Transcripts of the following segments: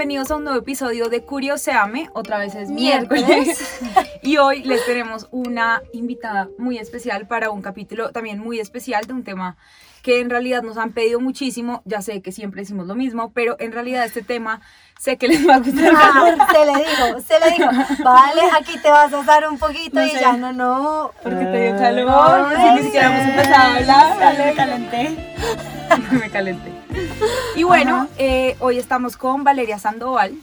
Bienvenidos a un nuevo episodio de Curioseame. Otra vez es miércoles. y hoy les tenemos una invitada muy especial para un capítulo también muy especial de un tema que en realidad nos han pedido muchísimo. Ya sé que siempre decimos lo mismo, pero en realidad este tema sé que les va a gustar. Ah, se le dijo, se le dijo, vale, aquí te vas a dar un poquito No y sé. ya no, no. Porque te dio calor, No, si ni siquiera hemos empezado a hablar. Me calenté. me calenté. Y bueno, eh, hoy estamos con Valeria Sandoval.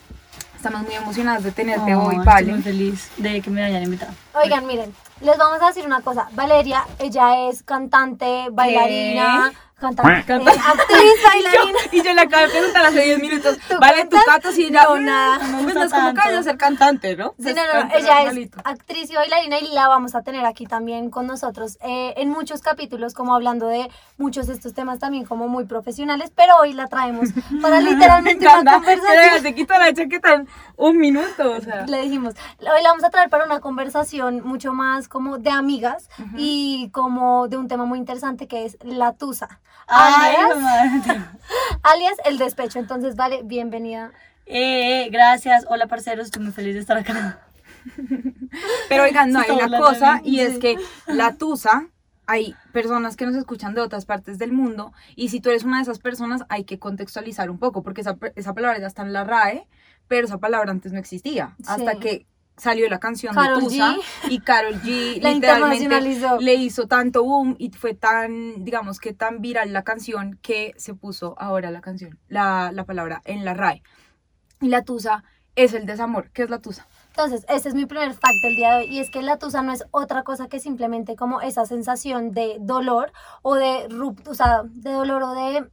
Estamos muy emocionadas de tenerte hoy, Estoy Vale. muy feliz de que me hayan invitado. Oigan, miren, les vamos a decir una cosa. Valeria, ella es cantante, bailarina, cantante, Canta- eh, actriz, bailarina. Y yo le acabo de preguntar hace 10 minutos, ¿Tú vale, tu canto si ella. No, nada. No Pues no es como que a ser cantante, ¿no? Sí, Pues no, no, ella es actriz y bailarina y la vamos a tener aquí también con nosotros eh, en muchos capítulos, como hablando de muchos de estos temas también como muy profesionales, pero hoy la traemos para Me literalmente una conversación. Que se quita la chaqueta en un minuto, o sea. Le dijimos, hoy la vamos a traer para una conversación mucho más como de amigas y como de un tema muy interesante que es la tusa. Ay, alias, madre. alias el despecho. Entonces, vale, bienvenida. Eh, eh, gracias. Hola, parceros. Estoy muy feliz de estar acá. Pero oigan, no, hay una cosa y es que la tusa, hay personas que nos escuchan de otras partes del mundo y si tú eres una de esas personas hay que contextualizar un poco porque esa, palabra ya está en la RAE, pero esa palabra antes no existía hasta Sí. que salió la canción Karol de Tusa G. y Carol G La literalmente le hizo tanto boom y fue tan, digamos que tan viral la canción que se puso ahora la canción, la, la palabra en la RAE. Y la tusa es el desamor. ¿Qué es la tusa? Entonces, ese es mi primer fact del día de hoy y es que la tusa no es otra cosa que simplemente como esa sensación de dolor o de rupt- o sea, de dolor o de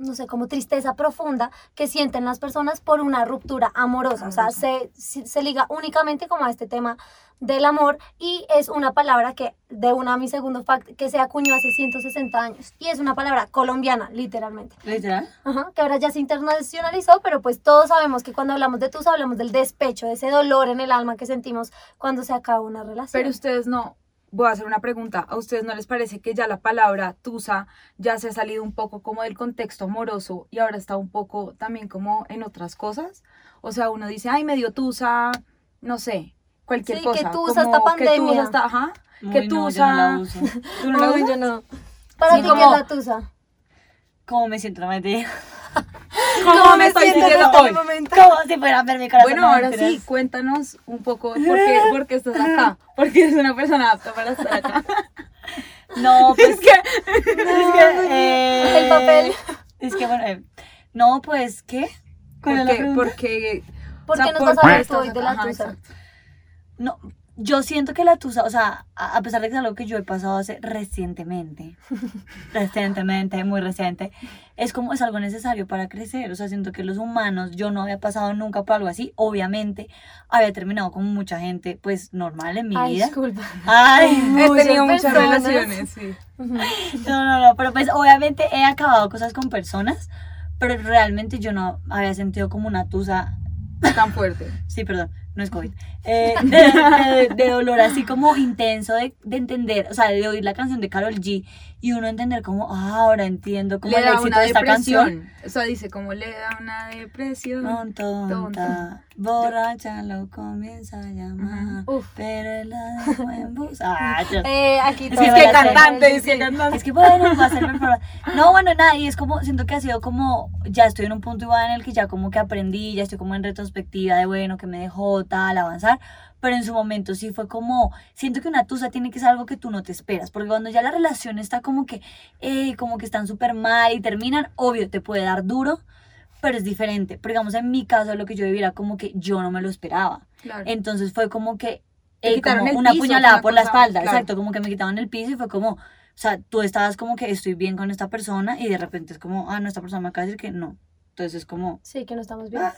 no sé, como tristeza profunda que sienten las personas por una ruptura amorosa. O sea, se, se, liga únicamente como a este tema del amor y es una palabra que, de una a mi segundo fact, que se acuñó hace 160 años. Y es una palabra colombiana, literalmente. Literal. Ajá, que ahora ya se internacionalizó, pero pues todos sabemos que cuando hablamos de tusa hablamos del despecho, de ese dolor en el alma que sentimos cuando se acaba una relación. Pero ustedes no, voy a hacer una pregunta, ¿a ustedes no les parece que ya la palabra tusa ya se ha salido un poco como del contexto amoroso y ahora está un poco también como en otras cosas? O sea, uno dice, ay, me dio tusa, no sé, cualquier Sí, cosa. que tusa como esta que tusa pandemia. esta- ajá, que no, tusa. yo no la uso. ¿Tú no la usas? yo no. Para Sí, ti, como- ¿qué es la tusa? ¿Cómo me siento? No me digo. ¿Cómo me estoy en sintiendo este hoy? momento? Como si fuera a ver mi corazón. Bueno, no, ahora mentiras. sí, cuéntanos un poco por qué, por qué estás acá, porque eres una persona apta para estar acá. No, pues. Es que, es que, eh, El papel. Es que, bueno. eh, no, pues, ¿qué? ¿Cuál es la porque, porque, ¿Por o sea, qué nos ¿por vas a qué hablar hoy de la tusa? No, yo siento que la tusa, o sea, a pesar de que es algo que yo he pasado hace recientemente, recientemente, muy reciente, es como es algo necesario para crecer. O sea, siento que los humanos, yo no había pasado nunca por algo así. Obviamente, había terminado con mucha gente, pues normal en mi Ay, vida. disculpa. Ay, He tenido muchas personas. relaciones, sí. no, no, no, pero pues obviamente he acabado cosas con personas, pero realmente yo no había sentido como una tusa Tan fuerte. Sí, perdón, no es COVID. Eh, de, de- de dolor así como intenso de, de entender, o sea, de oír la canción de Carol G y uno entender como, ah, ahora entiendo como Le el da éxito una de esta canción. depresión. O sea, dice como le da una depresión. Tonta, Tonta. borracha lo comienza a llamar, Uf. pero él la dejó en bus. Ah, yo- Eh, aquí Es Es que cantante, es que cantante. Es que bueno, va a ser mejor. No, bueno, nada, y es como, siento que ha sido como, ya estoy en un punto igual en el que ya como que aprendí, ya estoy como en retrospectiva de bueno, que me dejó tal, avanzar, pero en su momento sí fue como, siento que una tusa tiene que ser algo que tú no te esperas, porque cuando ya la relación está como que, eh, como que están súper mal y terminan, obvio, te puede dar duro, pero es diferente. Pero digamos, en mi caso, lo que yo viví era como que yo no me lo esperaba. Claro. Entonces fue como que eh, como una piso, puñalada una por la espalda, claro. exacto, como que me quitaban el piso y fue como, o sea, tú estabas como que estoy bien con esta persona y de repente es como, ah, no, esta persona me acaba de decir que no. Entonces es como, Sí, que no estamos bien. ah,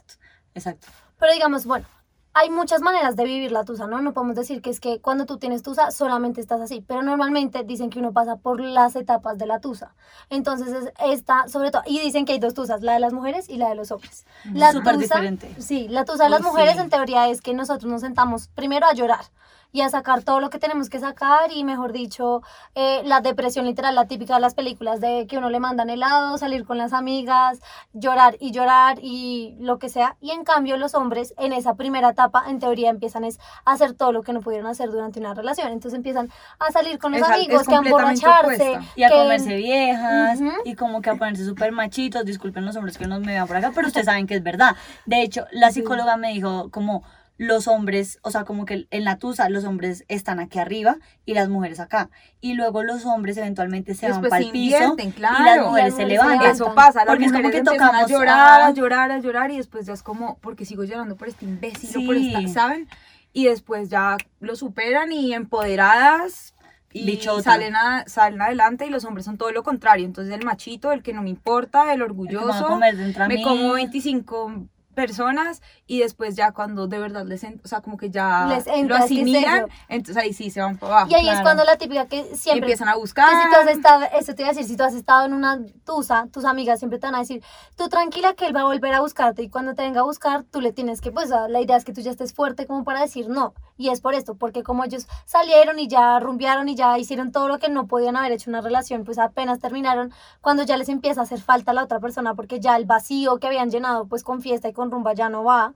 exacto. Pero digamos, bueno, hay muchas maneras de vivir la tusa, ¿no? No podemos decir que es que cuando tú tienes tusa solamente estás así, pero normalmente dicen que uno pasa por las etapas de la tusa. Entonces es esta, sobre todo, y dicen que hay dos tusas, la de las mujeres y la de los hombres. La Súper tusa- diferente. Sí, la tusa de las Uy, mujeres sí. en teoría es que nosotros nos sentamos primero a llorar y a sacar todo lo que tenemos que sacar y mejor dicho, eh, la depresión literal, la típica de las películas de que uno le mandan helado, salir con las amigas, llorar y llorar y lo que sea. Y en cambio los hombres en esa primera etapa en teoría empiezan es a hacer todo lo que no pudieron hacer durante una relación. Entonces empiezan a salir con los Es amigos, es que a emborracharse. opuesta. Y a que- comerse viejas, Ujú. y como que a ponerse súper machitos, disculpen los hombres que nos me vean por acá, pero ustedes saben que es verdad. De hecho, la psicóloga me dijo como los hombres, o sea, como que en la tusa los hombres están aquí arriba y las mujeres acá. Y luego los hombres eventualmente se van Después para se el piso claro. las Y las se mujeres se levantan. Eso pasa, Porque es como que empiezan a tocamos llorar, a- a llorar, a llorar y después ya es como, porque sigo llorando por este imbécil o por Sí. esta, ¿saben? Y después ya lo superan y empoderadas y Bichota. salen, a- salen adelante y los hombres son todo lo contrario. Entonces el machito, el que no me importa, el El orgulloso, a me como 25 personas y después ya cuando de verdad les, o sea, como que ya Les entra, lo es que es asimilan, entonces ahí sí se van para abajo. Y ahí es cuando la típica que siempre empiezan a Que buscar. si tú has estado, eso te iba a decir, si tú has estado en una tusa, tus amigas siempre te van a decir, tú tranquila que él va a volver a buscarte y cuando te venga a buscar, tú le tienes que, pues la idea es que tú ya estés fuerte como para decir no. Y es por esto, porque como ellos salieron y ya rumbearon y ya hicieron todo lo que no podían haber hecho una relación, pues apenas terminaron, cuando ya les empieza a hacer falta la otra persona, porque ya el vacío que habían llenado pues con fiesta y con rumba ya no va.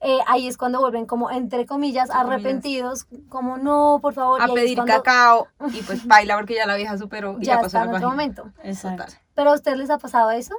eh, ahí es cuando vuelven como, entre comillas, arrepentidos, como no, por favor. a pedir cuando cacao y pues baila porque ya la vieja superó y Ya ya, pasó está la en otro momento. Exacto. ¿Pero a ustedes les ha pasado eso?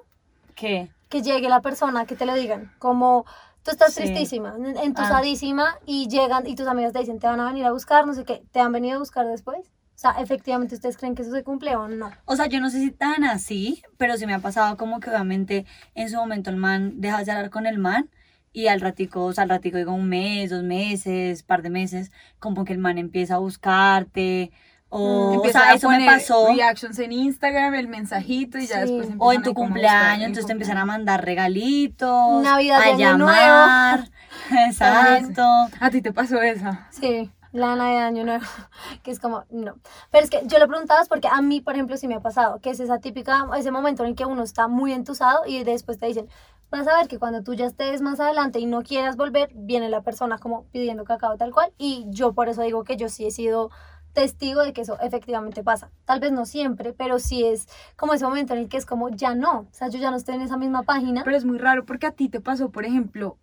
¿Qué? Que llegue la persona, que te lo digan, como tú estás Sí. tristísima, en- entusadísima, y llegan y tus amigas te dicen, te van a venir a buscar, no sé qué, ¿te han venido a buscar después? O sea, efectivamente, ¿ustedes creen que eso se cumple o no? O sea, yo no sé si tan así, pero sí me ha pasado como que obviamente en su momento el man deja de hablar con el man y al ratico, o sea, al ratico digo un mes, dos meses, par de meses, como que el man empieza a buscarte o, o Empiezan sea, a eso me pasó. Reactions en Instagram, el mensajito y ya después O en tu cumpleaños, entonces te empiezan a mandar regalitos, Navidad de a Año llamar, exacto. A ti te pasó esa. Sí, la Navidad de Año Nuevo, que es como, no. Pero es que yo lo preguntaba es porque a mí, por ejemplo, sí me ha pasado, que es esa típica, ese momento en el que uno está muy entusado y después te dicen, vas a ver que cuando tú ya estés más adelante y no quieras volver, viene la persona como pidiendo cacao tal cual. Y yo por eso digo que yo sí he sido testigo de que eso efectivamente pasa. Tal vez no siempre, pero sí es como ese momento en el que es como, ya no, o sea, yo ya no estoy en esa misma página. Pero es muy raro porque a ti te pasó, por ejemplo,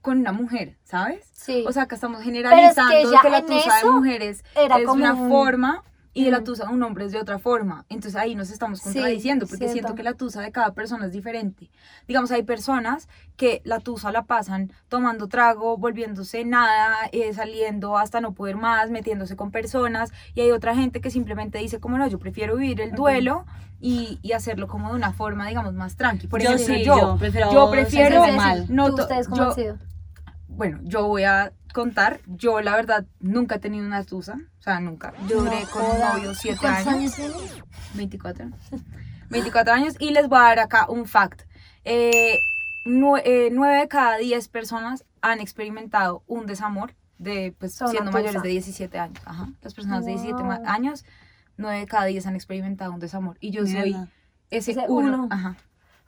con una mujer, ¿sabes? sí, O sea, que estamos generalizando Pero es que ya que la tusa de mujeres era es como una un- forma y de la tusa un hombre es de otra forma. Entonces ahí nos estamos Sí, contradiciendo porque siento que la tusa de cada persona es diferente. Digamos, hay personas que la tusa la pasan tomando trago, volviéndose nada, eh, saliendo hasta no poder más, metiéndose con personas. Y hay otra gente que simplemente dice, como no, yo prefiero vivir el duelo y, y hacerlo como de una forma, digamos, más tranqui. Por yo ejemplo, sí, yo, yo, prefiero, yo prefiero- mal. No ¿Tú, to- ustedes cómo yo- han sido? bueno, yo voy a contar, yo la verdad nunca he tenido una tusa, o sea, nunca. Yo duré No con un novio siete ¿Cuántos años, años tienes? 24, 24 años, y les voy a dar acá un fact. Eh, nue- eh, nueve de cada 10 personas han experimentado un desamor de, pues, Son siendo mayores de 17 años. Ajá. Las personas de 17 ma- Wow. años, nueve de cada 10 han experimentado un desamor. Y yo soy Mierda. ese, Ese uno. uno. Ajá.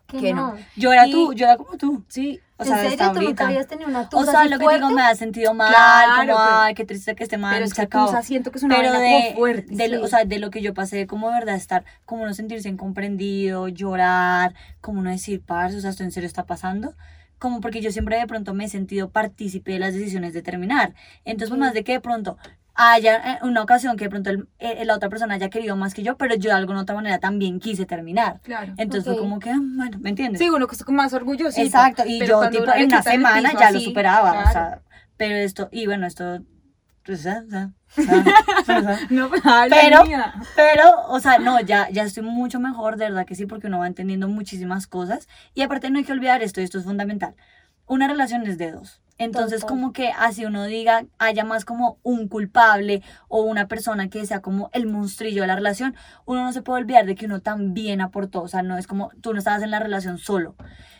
Que que no. no. Yo era Y- tú, yo era como tú. Sí, O ¿En sea, serio? hasta ¿Tú nunca habías tenido una O tusa sea, así lo que fuerte? digo me ha sentido mal, Claro, como, pero- ay, qué triste que este man pero es se que tusa siento que es una pero de, como fuerte. de sí. o sea, de lo que yo pasé, como de verdad estar, como no sentirse incomprendido, llorar, como no decir, parce, o sea, esto en serio está pasando, como porque yo siempre de pronto me he sentido partícipe de las decisiones de terminar. Entonces, pues Ok. más de que de pronto haya eh, una ocasión que de pronto el- eh, la otra persona haya querido más que yo, pero yo de alguna otra manera también quise terminar. Claro. Entonces Ok. fue como que, ah, bueno, ¿me entiendes? Sí, uno que está más orgulloso. Exacto, y yo tipo en una el semana piso ya lo así, superaba, o claro. sea, pero esto, y bueno, esto Pues, ah, ah. No, habla Pero-. Pero, o sea, no, ya, ya estoy mucho mejor, de verdad que sí, porque uno va entendiendo muchísimas cosas. Y aparte no hay que olvidar esto, y esto es fundamental. Una relación es de dos. Entonces, Total. como que así uno diga, haya más como un culpable o una persona que sea como el monstrillo de la relación, uno no se puede olvidar de que uno también aportó. O sea, no es como tú no estabas en la relación solo.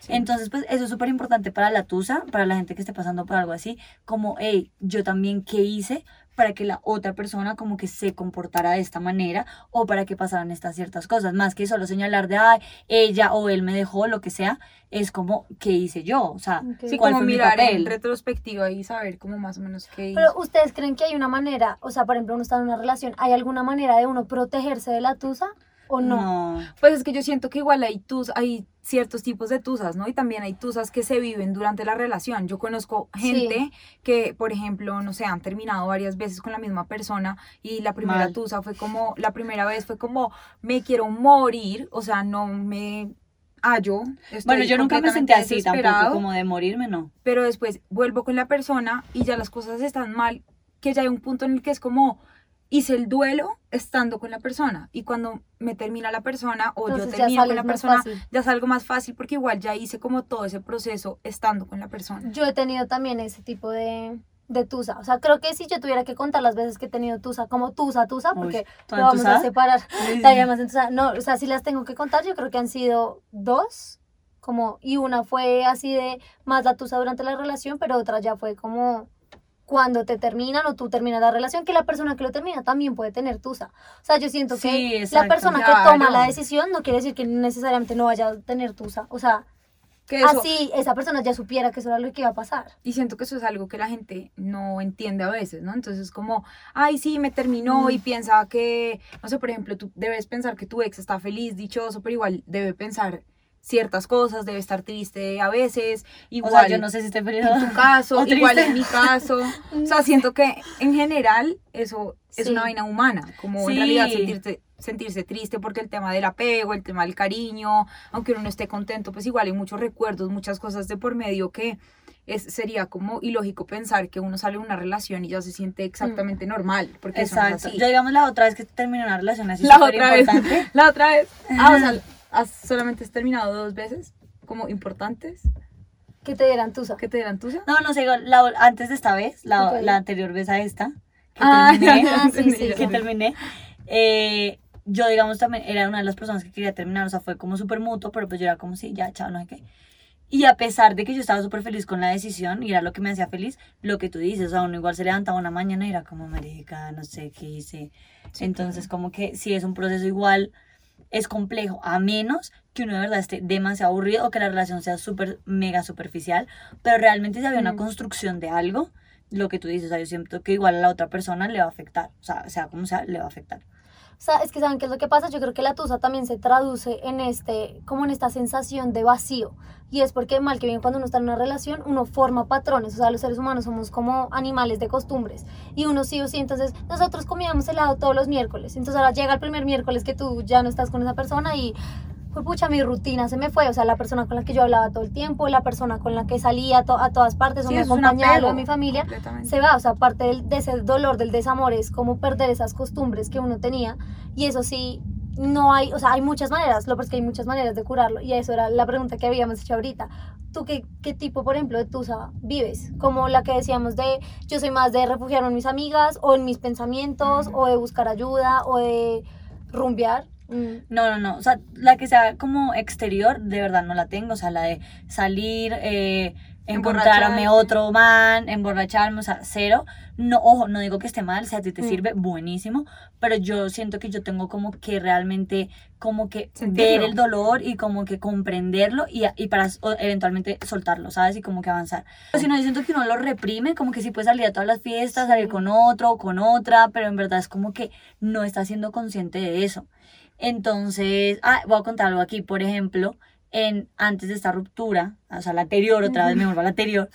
Entonces, pues eso es súper importante para la tusa, para la gente que esté pasando por algo así, como, hey, yo también qué hice para que la otra persona como que se comportara de esta manera o para que pasaran estas ciertas cosas, más que solo señalar de, ay, ella o él me dejó, lo que sea, es como, ¿qué hice yo? O sea, Ok. Sí, ¿cuál como fue mi mirar papel? en retrospectiva y saber como más o menos qué. Pero ustedes creen que hay una manera, o sea, por ejemplo, uno está en una relación, ¿hay alguna manera de uno protegerse de la tusa o no? no. Pues es que yo siento que igual hay tus, hay ciertos tipos de tusas, ¿no? Y también hay tusas que se viven durante la relación. Yo conozco gente que, por ejemplo, no sé, han terminado varias veces con la misma persona y la primera Mal. tusa fue como, la primera vez fue como, me quiero morir, o sea, no me hallo. estoy Bueno, yo nunca me sentí así tampoco, como de morirme, no. Pero después vuelvo con la persona y ya las cosas están mal, que ya hay un punto en el que es como, hice el duelo estando con la persona y cuando me termina la persona o Entonces yo ya termino con la persona fácil. ya salgo más fácil porque igual ya hice como todo ese proceso estando con la persona. Yo he tenido también ese tipo de, de tusa. O sea, creo que si yo tuviera que contar las veces que he tenido tusa, como tusa, tusa, Uy, porque ¿toda lo vamos a entusada? separar. Sí, sí. No, o sea, si las tengo que contar, yo creo que han sido dos. Como, y una fue así de más la tusa durante la relación, pero otra ya fue como cuando te terminan o tú terminas la relación, que la persona que lo termina también puede tener tusa. O sea, yo siento Sí, que exacto. la persona Claro. que toma la decisión no quiere decir que necesariamente no vaya a tener tusa. O sea, Que eso, así esa persona ya supiera que eso era lo que iba a pasar. y siento que eso es algo que la gente no entiende a veces, ¿no? Entonces como, ay, sí, me terminó y piensa que, no sé, por ejemplo, tú debes pensar que tu ex está feliz, dichoso, pero igual debe pensar ciertas cosas, debe estar triste a veces, O igual sea, yo no sé si estoy feliz en tu caso, o igual en mi caso. O sea, siento que en general eso es Sí. una vaina humana, como en Sí. realidad sentirse, sentirse triste porque el tema del apego, el tema del cariño, aunque uno no esté contento, pues igual hay muchos recuerdos, muchas cosas de por medio que es, sería como ilógico pensar que uno sale de una relación y ya se siente exactamente normal, porque eso no es Exacto. así. Yo digamos la otra vez que terminé una relación así La otra vez, importante. la otra vez, ah, o sea, has- solamente has terminado dos veces como importantes Que te dieran tusa. que te dieran tusa. No, no sé, la, antes de esta vez, la, Ok. la anterior vez a esta, que Ah, terminé, Ah, sí, sí, que terminé, eh, yo digamos también era una de las personas que quería terminar, o sea, fue como súper mutuo, pero pues yo era como, sí, ya, chao, no sé qué. Y a pesar de que yo estaba súper feliz con la decisión y era lo que me hacía feliz, lo que tú dices, o sea, uno igual se levantaba una mañana y era como, marica, no sé qué hice. Entonces, como que sí es un proceso igual, es complejo, a menos que uno de verdad esté demasiado aburrido o que la relación sea súper, mega superficial, pero realmente si había una Mm. construcción de algo, lo que tú dices, o sea, yo siento que igual a la otra persona le va a afectar, o sea, sea como sea, le va a afectar. O sea, es que saben qué es lo que pasa. Yo creo que la tusa también se traduce en este, como en esta sensación de vacío. Y es porque mal que bien cuando uno está en una relación, uno forma patrones. O sea, los seres humanos somos como animales de costumbres. Y uno sí o sí, entonces nosotros comíamos helado todos los miércoles. Entonces ahora llega el primer miércoles que tú ya no estás con esa persona y pues pucha, mi rutina se me fue, o sea, la persona con la que yo hablaba todo el tiempo, la persona con la que salía a, to- a todas partes, o Sí, me es un acompañaba de mi familia, se va, o sea, parte del- de ese dolor, del desamor, es como perder esas costumbres que uno tenía, y eso sí, no hay, o sea, hay muchas maneras, lo que es que hay muchas maneras de curarlo, y eso era la pregunta que habíamos hecho ahorita. ¿Tú qué, qué tipo, por ejemplo, de tusa vives? Como la que decíamos de, yo soy más de refugiarme en mis amigas, o en mis pensamientos, o de buscar ayuda, o de rumbear. Mm. No, no, no. O sea, la que sea como exterior, de verdad no la tengo. O sea, la de salir, eh, encontrarme otro man, emborracharme, o sea, cero. No, ojo, no digo que esté mal, si a ti te Mm. sirve, buenísimo. Pero yo siento que yo tengo como que realmente, como que Sentirlo. ver el dolor y como que comprenderlo y, y para o- eventualmente soltarlo, ¿sabes? Y como que avanzar. Pero si no, yo siento que uno lo reprime, como que sí puede salir a todas las fiestas, salir con otro o con otra, pero en verdad es como que no está siendo consciente de eso. Entonces, ah, voy a contar algo aquí, por ejemplo, en, antes de esta ruptura, o sea, la anterior, otra vez me vuelvo a la anterior,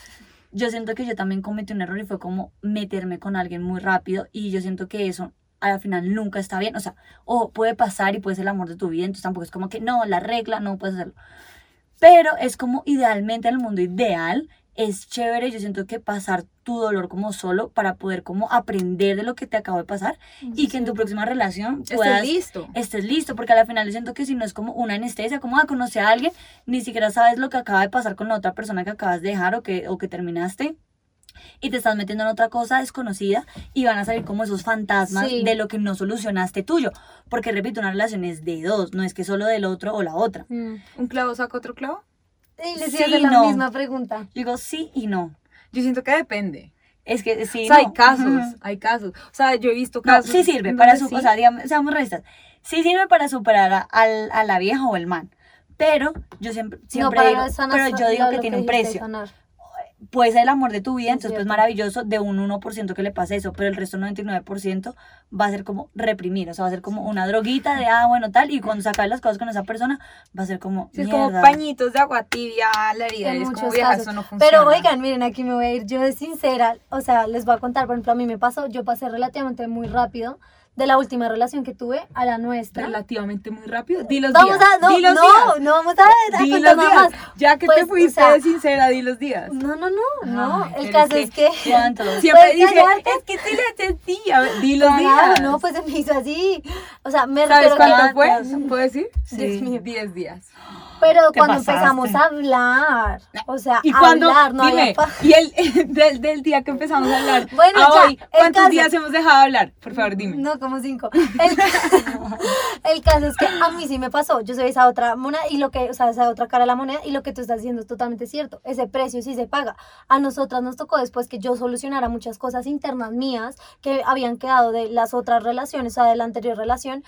yo siento que yo también cometí un error y fue como meterme con alguien muy rápido y yo siento que eso al final nunca está bien, o sea, o puede pasar y puede ser el amor de tu vida, entonces tampoco es como que no, la regla, no puedes hacerlo. Pero es como idealmente en el mundo ideal es chévere, yo siento que pasar tu dolor como solo para poder como aprender de lo que te acabo de pasar y que en tu próxima relación Estés puedas listo. estés listo, porque al final yo siento que si no es como una anestesia, como a conocer a alguien, ni siquiera sabes lo que acaba de pasar con la otra persona que acabas de dejar o que, o que terminaste. Y te estás metiendo en otra cosa desconocida y van a salir como esos fantasmas Sí. de lo que no solucionaste tuyo. Porque repito, una relación es de dos, no es que solo del otro o la otra. Mm. ¿Un clavo saca otro clavo? Y les Sí, a la no. misma pregunta. Yo digo sí y no. Yo siento que depende. Es que sí. o sea, hay no. casos, Ujú. hay casos. O sea, yo he visto No, casos. sí sirve para su, sí. o sea, digamos, seamos realistas. Sí sirve para superar a, al- a la vieja o el man. Pero yo siempre, siempre para digo, pero yo digo que tiene un dijiste de precio. sanar. Puede ser el amor de tu vida, Es entonces pues maravilloso de un 1% que le pase eso, pero el resto 99% va a ser como reprimir, o sea, va a ser como una droguita de, ah, bueno, tal, y cuando se acaben las cosas con esa persona, va a ser como, Sí, es como pañitos de agua tibia la herida. en es como, muchos vieja, casos. eso no funciona. Pero oigan, miren, aquí me voy a ir yo de sincera, o sea, les voy a contar, por ejemplo, a mí me pasó, yo pasé relativamente muy rápido de la última relación que tuve a la nuestra. Relativamente muy rápido. Di los Vamos días. a, no, di los no, días. no vamos a, a Di los días. más. Ya que Pues, te fuiste o sea, de sincera, di los días. No, no, no, no, Ay, el caso es es que... ¿Cuánto? Siempre dice, callarte. es que sí le sentí. A ver, di los días. no, pues se me hizo así. O sea, me ¿Sabes cuánto que- fue? ¿Puedo decir? Sí. Diez días. Pero cuando pasaste. empezamos a hablar, o sea, ¿Y cuándo? hablar, no Dime, había y el, del, del día que empezamos a hablar Bueno, a ya, hoy, ¿cuántos caso- días hemos dejado de hablar? Por favor, dime. No, como cinco. El, el caso es que a mí sí me pasó. Yo soy esa otra moneda y lo que, o sea, esa otra cara de la moneda y lo que tú estás diciendo es totalmente cierto. Ese precio sí se paga. A nosotras nos tocó después que yo solucionara muchas cosas internas mías que habían quedado de las otras relaciones, o sea, de la anterior relación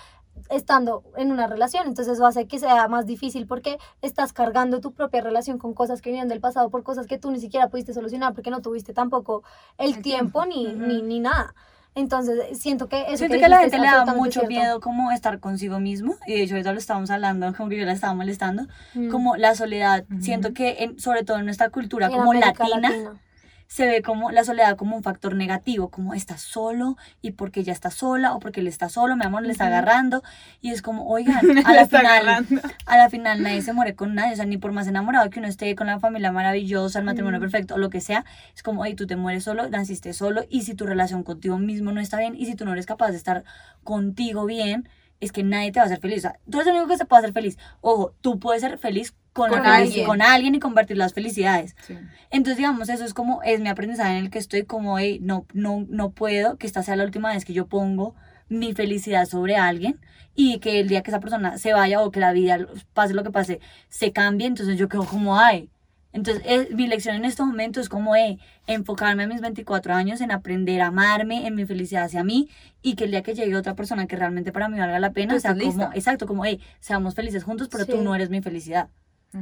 estando en una relación, entonces eso hace que sea más difícil porque estás cargando tu propia relación con cosas que vienen del pasado por cosas que tú ni siquiera pudiste solucionar porque no tuviste tampoco el, El tiempo, tiempo. ni, ni, ni nada. Entonces, siento que eso Siento que que a la gente le da mucho cierto. miedo como estar consigo mismo, y de hecho ahorita lo estábamos hablando, como que yo la estaba molestando, Mm. como la soledad, siento que en- sobre todo en nuestra cultura En como América latina, Latina. Se ve como la soledad como un factor negativo, como estás solo y porque ella está sola o porque él está solo, mi amor le está agarrando y es como, oigan, a Le la está final, agarrando. a la final nadie se muere con nadie, o sea, ni por más enamorado que uno esté con la familia maravillosa, el matrimonio perfecto o lo que sea, es como, oye, tú te mueres solo, naciste solo y si tu relación contigo mismo no está bien y si tú no eres capaz de estar contigo bien, es que nadie te va a hacer feliz. O sea, tú eres el único que se puede hacer feliz. Ojo, tú puedes ser feliz con, alguien. con alguien y compartir las felicidades. Sí. Entonces, digamos, eso es como, es mi aprendizaje en el que estoy como, hey, no, no, no puedo que esta sea la última vez que yo pongo mi felicidad sobre alguien y que el día que esa persona se vaya o que la vida, pase lo que pase, se cambie, entonces yo quedo como, ay. Entonces, es- mi lección en este momento es como, hey, enfocarme a mis 24 años en aprender a amarme, en mi felicidad hacia mí y que el día que llegue otra persona que realmente para mí valga la pena, Tú sea como, exacto, como, seamos felices juntos, pero tú no eres mi felicidad.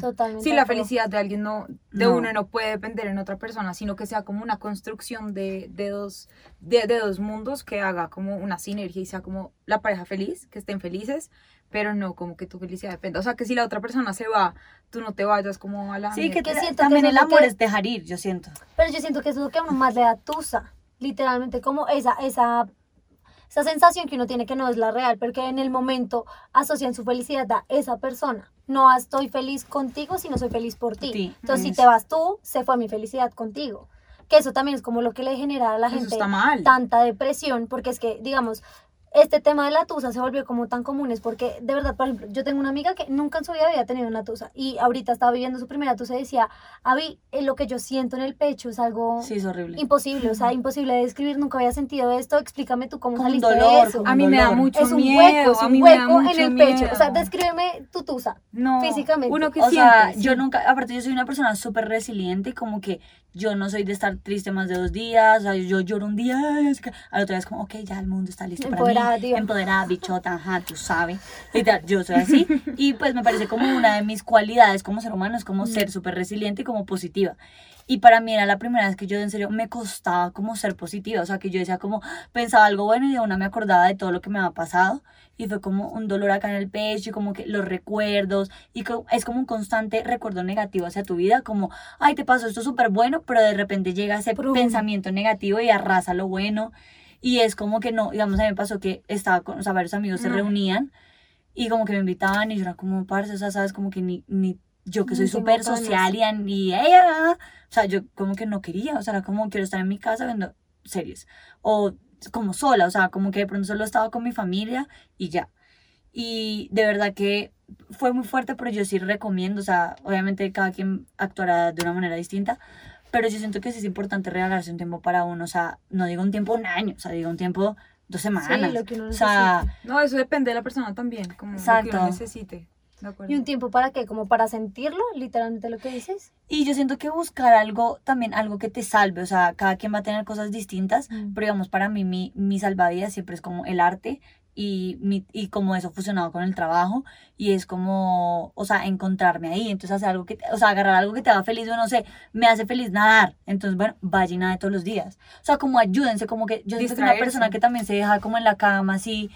Totalmente. Sí, de la felicidad de alguien no, de No. uno no puede depender en otra persona, sino que sea como una construcción de, de dos, de, de dos mundos que haga como una sinergia y sea como la pareja feliz, que estén felices, pero no como que tu felicidad dependa. O sea, que si la otra persona se va, tú no te vayas como a la... Sí, que que siento que también eso el amor que- es dejar ir, yo siento. Pero yo siento que eso es lo que a uno más le da tusa. Literalmente, como esa, esa, esa sensación que uno tiene que no es la real, porque en el momento asocian su felicidad a esa persona. No estoy feliz contigo, sino soy feliz por ti. Entonces, si Es- te vas tú, se fue mi felicidad contigo. Que eso también es como lo que le genera a la Eso gente tanta depresión, porque es que, digamos, este tema de la tusa se volvió como tan común, es porque, de verdad, por ejemplo, yo tengo una amiga que nunca en su vida había tenido una tusa, y ahorita estaba viviendo su primera tusa y decía, Avi, eh, lo que yo siento en el pecho es algo Sí, es horrible. imposible, o sea, imposible de describir, nunca había sentido esto, explícame tú cómo saliste de eso. A mí me da mucho Es un miedo, hueco, es a un hueco en el pecho, o sea, descríbeme tu tusa. no, físicamente. Uno que o sea, yo nunca, aparte yo soy una persona súper resiliente y como que yo no soy de estar triste más de dos días, o sea, yo lloro un día, ay, es que al otro día es como, ok, ya el mundo está listo para Empoderada, mí, diva. empoderada, bichota, ajá, tú sabes, Literal, yo soy así, y pues me parece como una de mis cualidades como ser humano, es como ser súper resiliente y como positiva. Y para mí era la primera vez que yo en serio me costaba como ser positiva, o sea, que yo decía como, pensaba algo bueno y de una me acordaba de todo lo que me había pasado y fue como un dolor acá en el pecho y como que los recuerdos y es como un constante recuerdo negativo hacia tu vida, como, ay, te pasó esto súper bueno, pero de repente llega ese Prum. pensamiento negativo y arrasa lo bueno. Y es como que no, digamos, a mí me pasó que estaba con, o sea, varios amigos se reunían y como que me invitaban y yo era como, parce, o sea, sabes, como que ni, ni yo que soy súper social y, y ella, o sea, yo como que no quería, o sea, era como quiero estar en mi casa viendo series o como sola, o sea, como que de pronto solo estaba con mi familia y ya. Y de verdad que fue muy fuerte, pero yo sí recomiendo, o sea, obviamente cada quien actuará de una manera distinta, pero yo siento que sí es importante regalarse un tiempo para uno, o sea, no digo un tiempo un año, o sea, digo un tiempo dos semanas. lo que uno o sea, No, eso depende de la persona también, como lo que Exacto. uno necesite. ¿Y un tiempo para qué? Como para sentirlo, literalmente lo que dices. Y yo siento que buscar algo, también algo que te salve, o sea, cada quien va a tener cosas distintas, Mm. pero digamos, para mí, mi, mi salvavidas siempre es como el arte y, mi, y como eso fusionado con el trabajo, y es como, o sea, encontrarme ahí, entonces hacer algo que, te- o sea, agarrar algo que te haga feliz, o no sé, me hace feliz nadar, entonces, bueno, vaya y nade todos los días. O sea, como ayúdense, como que yo siento que una persona que también se deja como en la cama, así,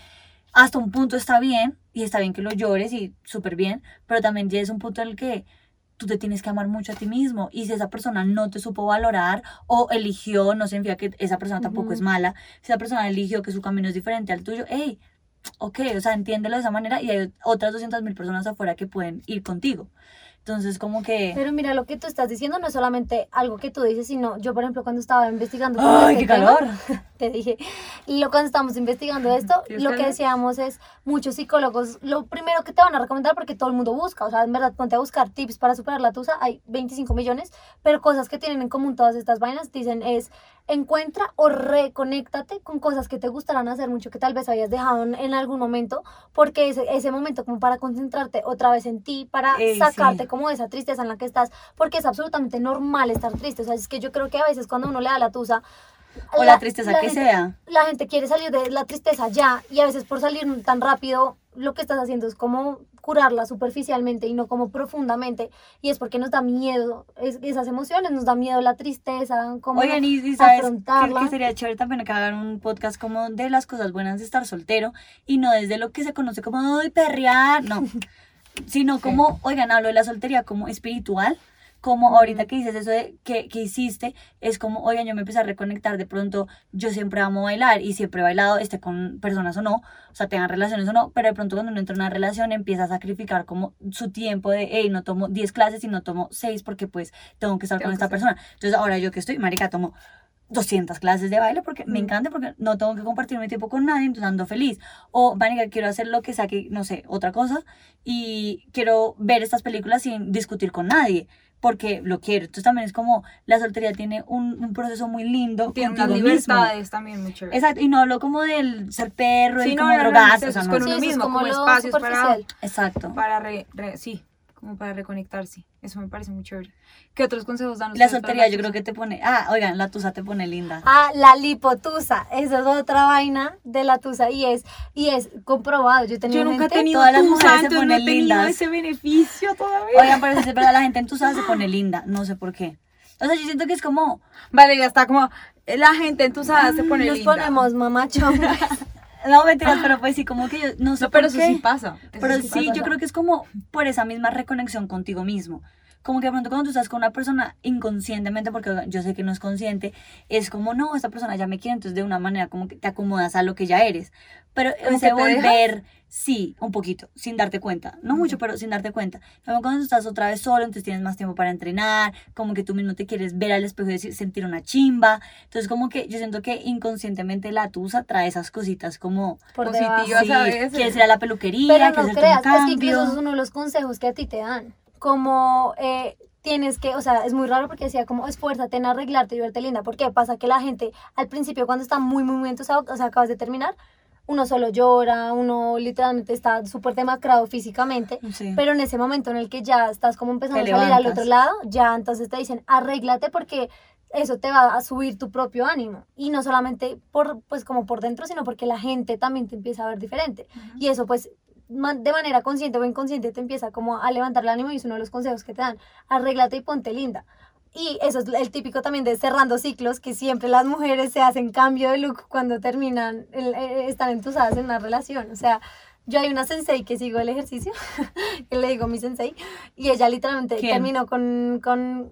hasta un punto está bien, y está bien que lo llores y súper bien, pero también ya es un punto en el que tú te tienes que amar mucho a ti mismo. Y si esa persona no te supo valorar o eligió, no significa que esa persona tampoco es mala, si esa persona eligió que su camino es diferente al tuyo, hey, ok, o sea, entiéndelo de esa manera y hay otras 200 mil personas afuera que pueden ir contigo. Entonces, como que... Pero mira, lo que tú estás diciendo no es solamente algo que tú dices, sino yo, por ejemplo, cuando estaba investigando ¡Ay, este qué tema, calor! te dije, lo cuando estamos investigando esto, ¿Tienes lo que calor? decíamos es, muchos psicólogos, lo primero que te van a recomendar, porque todo el mundo busca, o sea, en verdad, ponte a buscar tips para superar la tusa, hay 25 millones, pero cosas que tienen en común todas estas vainas, dicen es, encuentra o reconéctate con cosas que te gustarán hacer mucho, que tal vez habías dejado en, en algún momento, porque ese, ese momento como para concentrarte otra vez en ti, para Ey, sacarte sí. como de esa tristeza en la que estás, porque es absolutamente normal estar triste, o sea, es que yo creo que a veces cuando uno le da la tusa, O la tristeza que gente- sea. la gente quiere salir de la tristeza ya y a veces por salir tan rápido lo que estás haciendo es como curarla superficialmente y no como profundamente y es porque nos da miedo es- esas emociones, nos da miedo la tristeza, como Oigan, y, y sabes que, afrontarla. que sería chévere también que hagan un podcast como de las cosas buenas de estar soltero y no desde lo que se conoce como ay perrear, no, sino como, oigan, hablo de la soltería como espiritual, como ahorita que dices eso de que, que hiciste, es como, oigan, yo me empecé a reconectar, de pronto yo siempre amo bailar y siempre he bailado, esté con personas o no, o sea, tengan relaciones o no, pero de pronto cuando uno entra en una relación empieza a sacrificar como su tiempo de, hey, no tomo 10 clases y no tomo 6 porque pues tengo que estar Tengo con que esta estar. persona. Entonces ahora yo que estoy, marica, tomo 200 clases de baile porque me encanta porque no tengo que compartir mi tiempo con nadie, entonces ando feliz. O, marica, quiero hacer lo que saque, no sé, otra cosa y quiero ver estas películas sin discutir con nadie porque lo quiero. Entonces también es como la soltería tiene un, un proceso muy lindo Tiene unas contigo mismo. libertades también muy chéveres. Exacto, y no hablo como del ser perro, Sí, el no, como no, no, drogazo, eso o sea, no, con no. Uno mismo, como como espacios para. Exacto. para re- re- sí, como para reconectarse. Eso me parece muy chévere. ¿Qué otros consejos dan La soltería yo tusa? creo que te pone, ah, oigan, la tusa te pone linda. Ah, la lipotusa, esa es otra vaina de la tusa y es y es comprobado. Yo Yo nunca he tenido todas las tusa, mujeres se entonces no he ponen tenido lindas. ese beneficio todavía. Oigan, pero es verdad, la gente entusada se pone linda, no sé por qué. O sea, yo siento que es como, Vale, ya está como la gente entusada se pone nos linda. ponemos mamachón. no mentiras, pero pues sí, como que yo no sé No, pero por eso qué. sí pasa. eso Pero sí pasa. yo creo que es como por esa misma reconexión contigo mismo. Como que de pronto cuando tú estás con una persona inconscientemente, porque yo sé que no es consciente, es como, no, esta persona ya me quiere, entonces de una manera como que te acomodas a lo que ya eres. Pero ¿Como ese volver, sí, un poquito, sin darte cuenta. No mucho, pero sin darte cuenta. También cuando estás otra vez solo, entonces tienes más tiempo para entrenar, como que tú mismo te quieres ver al espejo y sentir una chimba. Entonces como que yo siento que inconscientemente la tusa trae esas cositas como... por Positivas. Sí, a veces. quieres ir a la peluquería, Pero quieres no hacerte un creas, es que cambio. incluso es uno de los consejos que a ti te dan. Como eh, tienes que, o sea, es muy raro porque decía como esfuérzate en arreglarte y verte linda. ¿Por qué? Pasa que la gente al principio cuando está muy, muy, muy entusado, o sea, acabas de terminar, uno solo llora, uno literalmente está súper demacrado físicamente. Sí. Pero en ese momento en el que ya estás como empezando Te a salir al otro lado, ya entonces te dicen, arréglate porque eso te va a subir tu propio ánimo. Y no solamente por, pues como por dentro, sino porque la gente también te empieza a ver diferente. Y eso pues de manera consciente o inconsciente te empieza como a levantar el ánimo y es uno de los consejos que te dan. Arréglate y ponte linda. Y eso es el típico también de cerrando ciclos, que siempre las mujeres se hacen cambio de look cuando terminan, el- eh, están entusadas en una relación. O sea, yo hay una sensei que sigo el ejercicio, que le digo mi sensei, y ella literalmente ¿Quién? terminó con, con,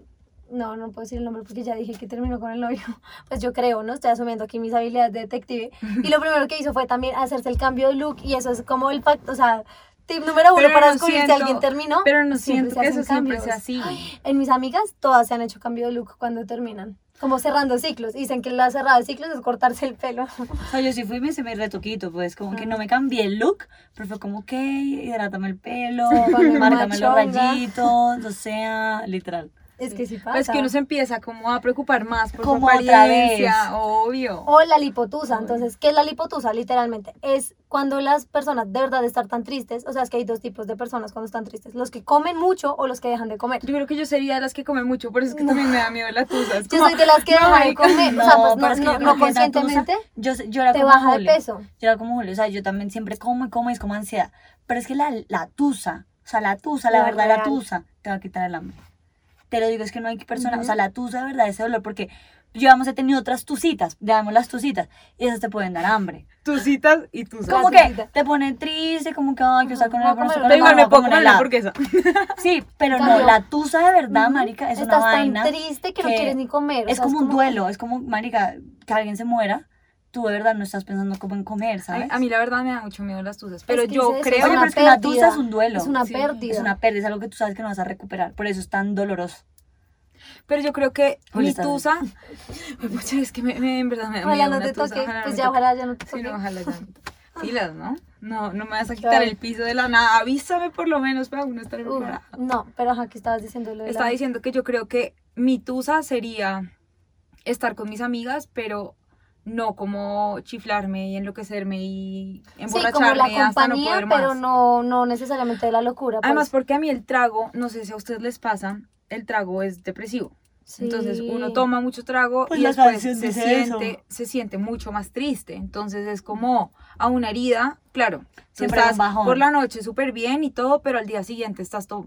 no, no puedo decir el nombre porque ya dije que terminó con el novio. Pues yo creo, ¿no? Estoy asumiendo aquí mis habilidades de detective. Y lo primero que hizo fue también hacerse el cambio de look y eso es como el facto, o sea, tip número uno Pero para no descubrir si siento- alguien terminó. Pero no siento que eso siempre sea así. En mis amigas, todas se han hecho cambio de look cuando terminan. Como cerrando ciclos. Dicen que la cerrada de ciclos es cortarse el pelo. O sea, yo sí fui y me hice mi retoquito, pues como que no me cambié el look, pero fue como, ok, hidrátame el pelo, márcame los rayitos, o sea, literal. Es que sí pasa. Pues que uno se empieza como a preocupar más por Como su apariencia, obvio. O la lipotusa. Entonces, ¿qué es la lipotusa? Literalmente, es cuando las personas de verdad están tan tristes. O sea, es que hay dos tipos de personas cuando están tristes: los que comen mucho o los que dejan de comer. Yo creo que yo sería de las que come mucho, por eso es que también me da miedo la tusa. Es Yo como, soy de las que no, dejan de comer. o sea, pues no, es que no, yo no tusa- conscientemente Yo, yo te como baja de Julio. peso. Yo como Julio, o sea, yo también siempre como y como y es como ansiedad. Pero es que la, la tusa, o sea, la tusa, la, La verdad, la tusa, te va a quitar el hambre. Te lo digo, es que no hay persona, o sea, la tusa de verdad, ese dolor, porque yo hemos tenido otras tusitas, digamos las tusitas, y esas te pueden dar hambre. Tusitas y tusas. Como que te pone triste, como que, ay, quiero estar con el con Pero igual me voy a puedo comer comer la hamburguesa. Sí, pero no, la tusa de verdad, marica, es Estás una vaina. tan triste que, no quieres ni comer. Es sea, como un duelo, es como, marica, que alguien se muera, tú de verdad no estás pensando como en comer, ¿sabes? a mí la verdad me da mucho miedo las tusas, pero Es que yo es eso, creo... es una es que la pérdida. tusa es un duelo. Es una Sí, pérdida. Es una pérdida, es algo que tú sabes que no vas a recuperar, por eso es tan doloroso. Pero yo creo que mi tusa... Pucha, es que me, me- en verdad me da Ojalá miedo no una te tusa, toque. ojalá no Pues me ya, toque. ojalá ya no te Sí, toque. no, ojalá ya. no. Pilas, ¿no? No, no me vas a quitar Claro. el piso de la nada. Avísame por lo menos para uno estar preparada. no, pero ajá, que estabas diciendo lo de Estaba la- diciendo que yo creo que mi tusa sería estar con mis amigas, pero no como chiflarme y enloquecerme y Sí, emborracharme como la hasta no compañía, poder más. pero no, no necesariamente de la locura. pues. Además, porque a mí el trago, no sé si a ustedes les pasa, el trago es depresivo. Sí. Entonces uno toma mucho trago Pues y después se siente, eso. se siente mucho más triste. Entonces es como a una herida, claro. Siempre estás bajón. por la noche súper bien y todo, pero al día siguiente estás todo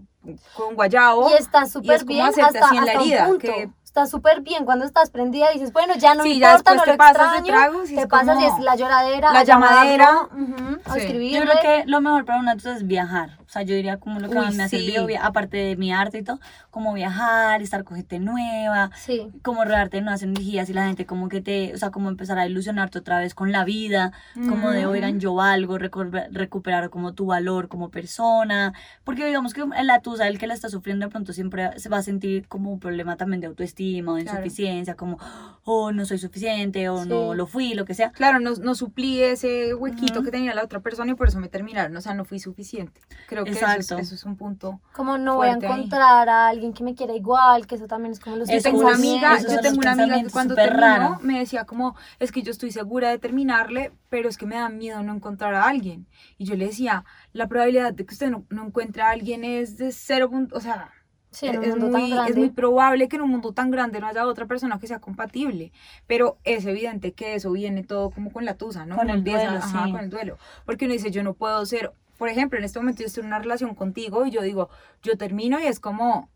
con guayabo. Y está es súper bien hasta, así en la hasta un herida, punto. que- Está súper bien cuando estás prendida y dices, bueno, ya no me Sí, ya importa, después no te lo pasas de extraño. tragos y te es pasas y es la lloradera, la llamadera. ujú, a Sí. escribirle. Yo creo que lo mejor para una es viajar. O sea, yo diría como lo que Uy, más me ha sí. servido, aparte de mi arte y todo, como viajar, estar con gente nueva, Sí. como rodearte de nuevas energías y la gente como que te, o sea, como empezar a ilusionarte otra vez con la vida, como de, oigan, yo valgo, recor- recuperar como tu valor como persona, porque digamos que la tusa, el que la está sufriendo de pronto siempre se va a sentir como un problema también de autoestima o de Claro. insuficiencia, como, oh, no soy suficiente o Sí. no lo fui, lo que sea. Claro, no, no suplí ese huequito que tenía la otra persona y por eso me terminaron. O sea, no fui suficiente. Creo que eso es, Exacto. eso es un punto. Como no voy a ahí. encontrar a alguien que me quiera igual, que eso también es como los Yo tengo una amiga, yo tengo una amiga que cuando terminó me decía como, es que yo estoy segura de terminarle, pero es que me da miedo no encontrar a alguien. Y yo le decía, la probabilidad de que usted no, no encuentre a alguien es de cero punto, o sea, Sí, un es, muy, grande. es muy probable que en un mundo tan grande no haya otra persona que sea compatible, pero es evidente que eso viene todo como con la tusa, ¿no? Con Uno el duelo, ajá, sí. con el duelo, porque uno dice, yo no puedo ser, por ejemplo, en este momento yo estoy en una relación contigo y yo digo, yo termino y es como,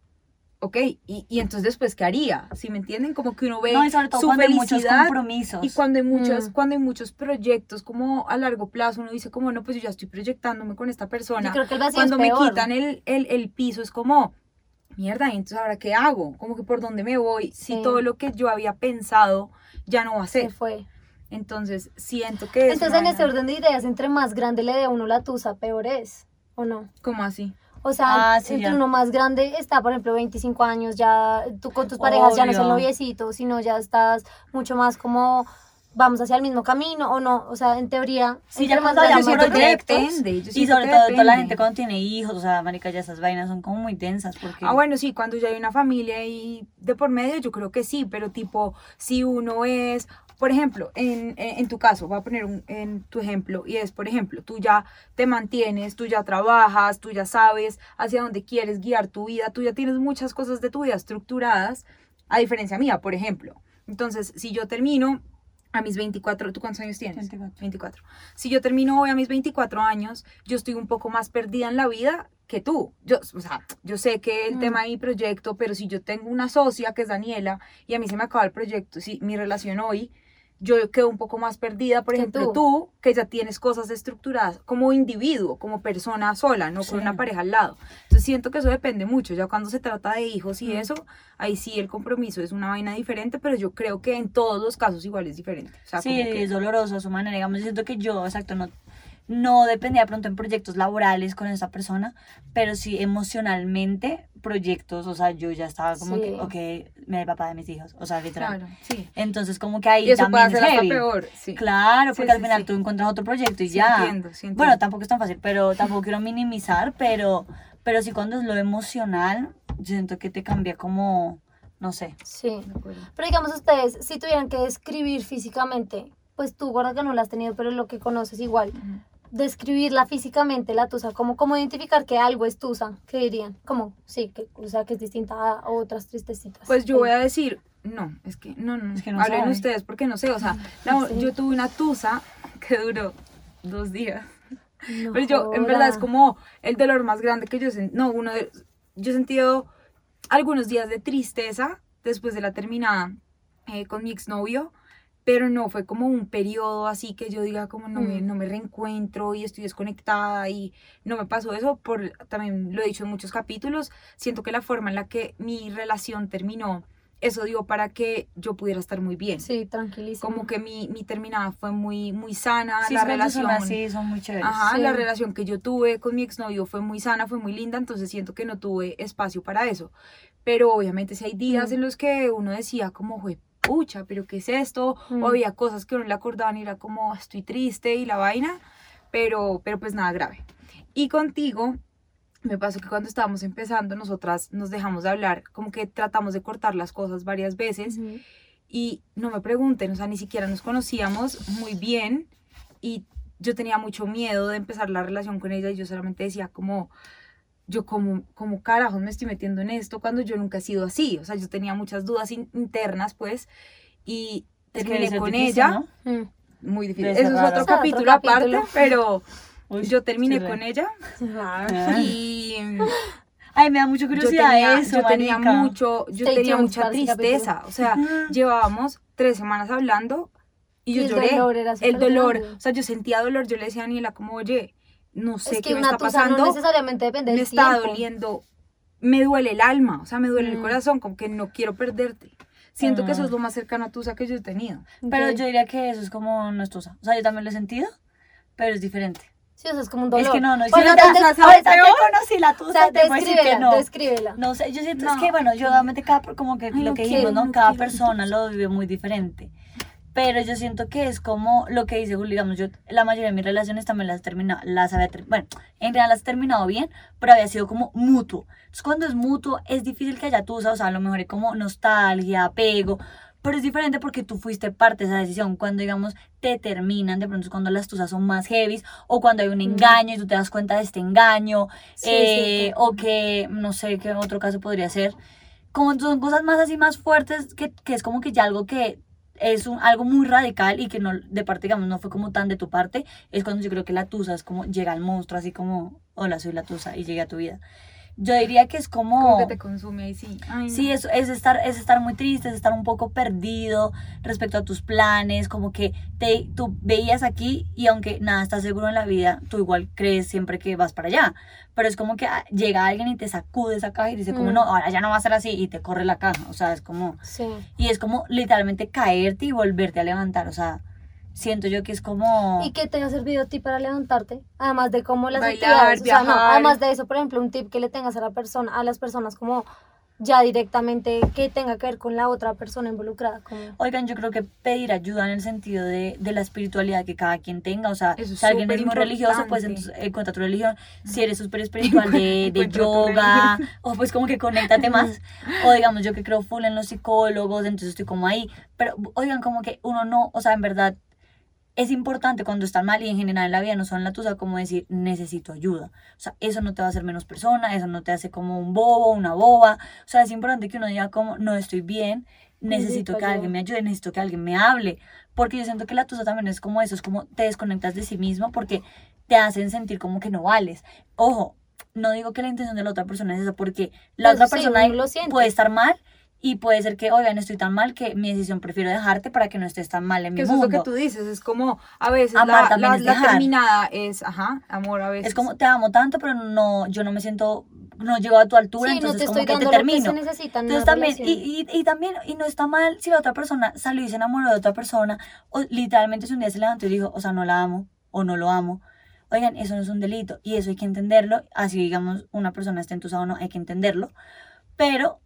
ok, y, y entonces después, ¿qué haría? ¿Sí me entienden? Como que uno ve No, y sobre todo su cuando hay muchos felicidad compromisos. y cuando hay muchos, Mm. cuando hay muchos proyectos como a largo plazo, uno dice como, no, pues yo ya estoy proyectándome con esta persona. Yo creo que el vacío Cuando es me peor. quitan el, el, el piso es como, mierda, ¿y entonces ahora qué hago? Como que por dónde me voy si Sí. todo lo que yo había pensado ya no va a Se ser. fue. Entonces siento que es Entonces, en este vaina- orden de ideas, entre más grande le dé a uno la tusa, peor es, ¿o no? ¿Cómo así? O sea, Ah, sí, entre ya. uno más grande está, por ejemplo, 25 años, ya tú con tus parejas ya no es el noviecito, sino ya estás mucho más como vamos hacia el mismo camino o no. O sea, en teoría, Sí, ya más sea, que proyectos, depende, yo y sobre que todo toda la gente cuando tiene hijos, o sea, marica, ya esas vainas son como muy tensas porque... Ah, bueno, sí, cuando ya hay una familia y de por medio, yo creo que sí, pero tipo, si uno es, por ejemplo, en, en, tu caso, voy a poner un, en tu ejemplo, y es, por ejemplo, tú ya te mantienes, tú ya trabajas, tú ya sabes hacia dónde quieres guiar tu vida, tú ya tienes muchas cosas de tu vida estructuradas, a diferencia mía, por ejemplo. Entonces, si yo termino a mis 24, ¿tú cuántos años tienes? 24. 24. Si yo termino hoy a mis 24 años, yo estoy un poco más perdida en la vida que tú. Yo, o sea, yo sé que el Mm. tema de mi proyecto, pero si yo tengo una socia que es Daniela y a mí se me acaba el proyecto, si mi relación hoy, yo quedo un poco más perdida, por ejemplo, tú. tú. que ya tienes cosas estructuradas como individuo, como persona sola, no Sí. con una pareja al lado. Entonces siento que eso depende mucho, ya cuando se trata de hijos y Mm. eso, ahí sí el compromiso es una vaina diferente, pero yo creo que en todos los casos igual es diferente. O sea, Sí, como que- es doloroso a su manera, digamos, yo siento que yo, exacto, no, no dependía de pronto en proyectos laborales con esa persona, pero sí emocionalmente proyectos, o sea, yo ya estaba como Sí. que, ok, me da el papá de mis hijos, o sea, literal. Claro, sí. Entonces como que ahí Y eso puede también ser es heavy. peor, sí. Claro, Sí, porque al final sí. tú encuentras otro proyecto y Sí, ya. entiendo, sí entiendo. Bueno, tampoco es tan fácil, pero tampoco quiero minimizar, pero, pero sí cuando es lo emocional, yo siento que te cambia como, no sé. Sí. De acuerdo. Pero digamos ustedes, si tuvieran que describir físicamente, pues tú, gorda, que no la has tenido, pero lo que conoces igual, describirla físicamente, la tusa, como cómo identificar que algo es tusa, ¿qué dirían? Como, sí, que, o sea, que es distinta a otras tristecitas. Pues yo voy a decir, no, es que no, no, Es que no hablen sabe. ustedes porque no sé, o sea, la- Sí. yo tuve una tusa que duró dos días. No Pero yo, en verdad, es como el dolor más grande que yo sentí. No, uno de. Yo he sentido algunos días de tristeza después de la terminada eh, con mi exnovio, pero no fue como un periodo así que yo diga, como no, me, Mm. no me reencuentro y estoy desconectada y no me pasó eso. Por, también lo he dicho en muchos capítulos. Siento que la forma en la que mi relación terminó, eso dio para que yo pudiera estar muy bien. Sí, tranquilísimo. Como que mi, mi terminada fue muy, muy sana, Sí, la son relación. así, son muy chéveres. Ajá, Sí. la relación que yo tuve con mi exnovio fue muy sana, fue muy linda, entonces siento que no tuve espacio para eso. Pero obviamente si hay días Mm. en los que uno decía como, fue pucha, pero ¿qué es esto? Mm. O había cosas que uno le acordaban y era como, estoy triste y la vaina, pero, pero pues nada grave. Y contigo, me pasó que cuando estábamos empezando, nosotras nos dejamos de hablar, como que tratamos de cortar las cosas varias veces Ujú. y no me pregunten, o sea, ni siquiera nos conocíamos muy bien y yo tenía mucho miedo de empezar la relación con ella y yo solamente decía como, yo como, como carajos me estoy metiendo en esto cuando yo nunca he sido así, o sea, yo tenía muchas dudas in- internas pues y Es que terminé ser con difícil, ella, ¿no? Mm. muy difícil, eso es otro Otro capítulo capítulo. aparte, pero Uy, yo terminé con ella Ah. y Ay, me da mucha yo curiosidad tenía, eso, yo tenía marica. mucho, yo Stay tenía mucha tristeza, o sea, Ujú. llevábamos tres semanas hablando y yo Y el lloré. dolor era el dolor, grande. o sea, yo sentía dolor, yo le decía a Daniela como, oye, no sé Es qué que me una está tusa pasando, no necesariamente depende me está tiempo. doliendo, me duele el alma, o sea, me duele el Mm. corazón, como que no quiero perderte. Siento que eso es lo más cercano a tusa que yo he tenido. Pero yo diría que eso es como no es tusa. O sea, yo también lo he sentido, pero es diferente. Sí, o sea, es como un dolor. Es que no, no, Bueno, si te- te- que conocí la O tusa, sea, te puedo decir que descríbela, no. descríbela. No sé, yo siento, No. es que bueno, yo obviamente cada, como que Ay, lo no que quiero, dijimos, ¿no? no cada quiero. persona lo vive muy diferente. Pero yo siento que es como lo que dice Juli, digamos, yo la mayoría de mis relaciones también las terminado, las había, bueno, en realidad las he terminado bien, pero había sido como mutuo. Entonces cuando es mutuo es difícil que haya tusa, o sea, a lo mejor hay como nostalgia, apego, pero es diferente porque tú fuiste parte de esa decisión. Cuando, digamos, te terminan, de pronto es cuando las tusas son más heavies, o cuando hay un engaño y tú te das cuenta de este engaño, Sí, es eh, o que, no sé qué otro caso podría ser. Como son cosas más así, más fuertes, que, que es como que ya algo que es un, algo muy radical y que no, de parte, digamos, no fue como tan de tu parte, es cuando yo creo que la tusa es como llega al monstruo, así como, hola, soy la tusa, y llegué a tu vida. Yo diría que es Como que te consume ahí, sí. Ay, no. Sí, es, es, estar, es estar muy triste, es estar un poco perdido respecto a tus planes, como que te, tú veías aquí y aunque nada estás seguro en la vida, tú igual crees siempre que vas para allá. Pero es como que ah, llega alguien y te sacude esa caja y dice como, Mm. no, ahora ya no va a ser así y te corre la caja. O sea, es como... Sí. Y es como literalmente caerte y volverte a levantar. O sea, siento yo que es como... ¿Y qué te ha servido a ti para levantarte? Además de cómo las Bailar, actividades, o sea, no, además de eso, por ejemplo, un tip que le tengas a la persona, a las personas como ya directamente que tenga que ver con la otra persona involucrada, como Oigan, yo creo que pedir ayuda en el sentido de, de la espiritualidad que cada quien tenga. O sea, Eso si alguien es muy religioso, pues entonces encuentra tu religión. Si eres súper espiritual de, de yoga, o pues como que conéctate más. O digamos, yo que creo full en los psicólogos, entonces estoy como ahí. Pero oigan, como que uno no, o sea, en verdad, es importante cuando están mal y en general en la vida no son la tusa como decir necesito ayuda. O sea, eso no te va a hacer menos persona, eso no te hace como un bobo, una boba. O sea, es importante que uno diga como no estoy bien, necesito Necesito que alguien me ayude, necesito que alguien me hable. Porque yo siento que la tusa también es como eso, es como te desconectas de sí mismo porque te hacen sentir como que no vales. Ojo, no digo que la intención de la otra persona es esa, porque la Pues otra sí, persona puede estar mal y puede ser que, oigan, estoy tan mal que mi decisión prefiero dejarte para que no estés tan mal en mi Que eso es mundo. lo que tú dices, es como a veces Amar la, también la- es la dejar. terminada es, ajá, amor a veces. Es como te amo tanto, pero no, yo no me siento, no llego a tu altura, sí, no entonces te como estoy que dando te lo que termino. se necesita en Entonces también, y, y, y también, y no está mal si la otra persona salió y se enamoró de otra persona, o literalmente si un día se levantó y dijo, o sea, no la amo, o no lo amo, oigan, eso no es un delito y eso hay que entenderlo, así digamos una persona esté entusada o no, hay que entenderlo, pero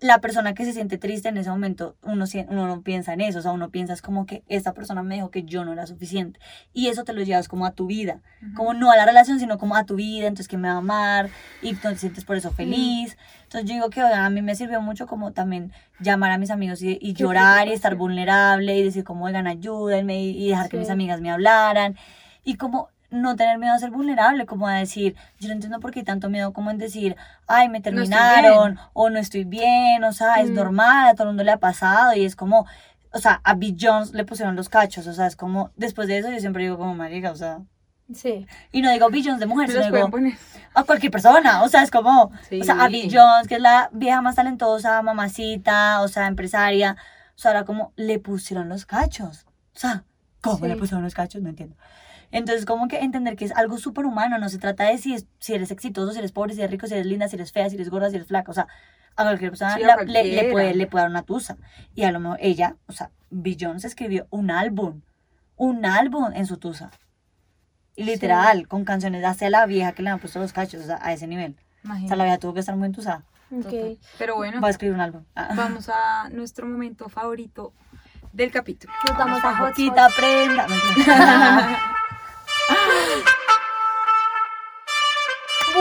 la persona que se siente triste en ese momento, uno, uno no piensa en eso, o sea, uno piensa es como que esta persona me dijo que yo no era suficiente. Y eso te lo llevas como a tu vida, como no a la relación, sino como a tu vida, entonces que me va a amar y tú te sientes por eso feliz. Entonces yo digo que oigan, a mí me sirvió mucho como también llamar a mis amigos y, y llorar y estar vulnerable y decir como, oigan, ayúdenme y, y dejar que Sí. mis amigas me hablaran. Y como no tener miedo a ser vulnerable, como a decir, yo no entiendo por qué hay tanto miedo como en decir, ay, me estoy terminaron, bien. o no estoy bien, o sea, es Mm. normal, a todo el mundo le ha pasado, y es como, o sea, a Bill Jones le pusieron los cachos, o sea, es como, después de eso yo siempre digo como, marica, o sea, Sí. y no digo Bill Jones de mujer, sino digo poner. a cualquier persona, o sea, es como, Sí. o sea, a Bill Jones, que es la vieja más talentosa, mamacita, o sea, empresaria, o sea, ahora como le pusieron los cachos, o sea, ¿cómo le Sí. pusieron los cachos? No entiendo. Entonces, como que entender que es algo súper humano, no se trata de si, es- si eres exitoso, si eres pobre, si eres rico, si eres linda, si eres fea, si eres gorda, si eres flaca, o sea, a cualquier persona Sí, a la- le, le puede, le puede dar una tusa. Y a lo mejor ella, o sea, Bill Jones escribió un álbum, un álbum en su tusa. Y literal, con canciones hacia la vieja que le han puesto los cachos, o sea, a ese nivel. O sea, la vieja tuvo que estar muy entusada. Ok. Pero bueno, Va a escribir un álbum. Ah. vamos a nuestro momento favorito del capítulo. Nos vamos a. Quita prenda.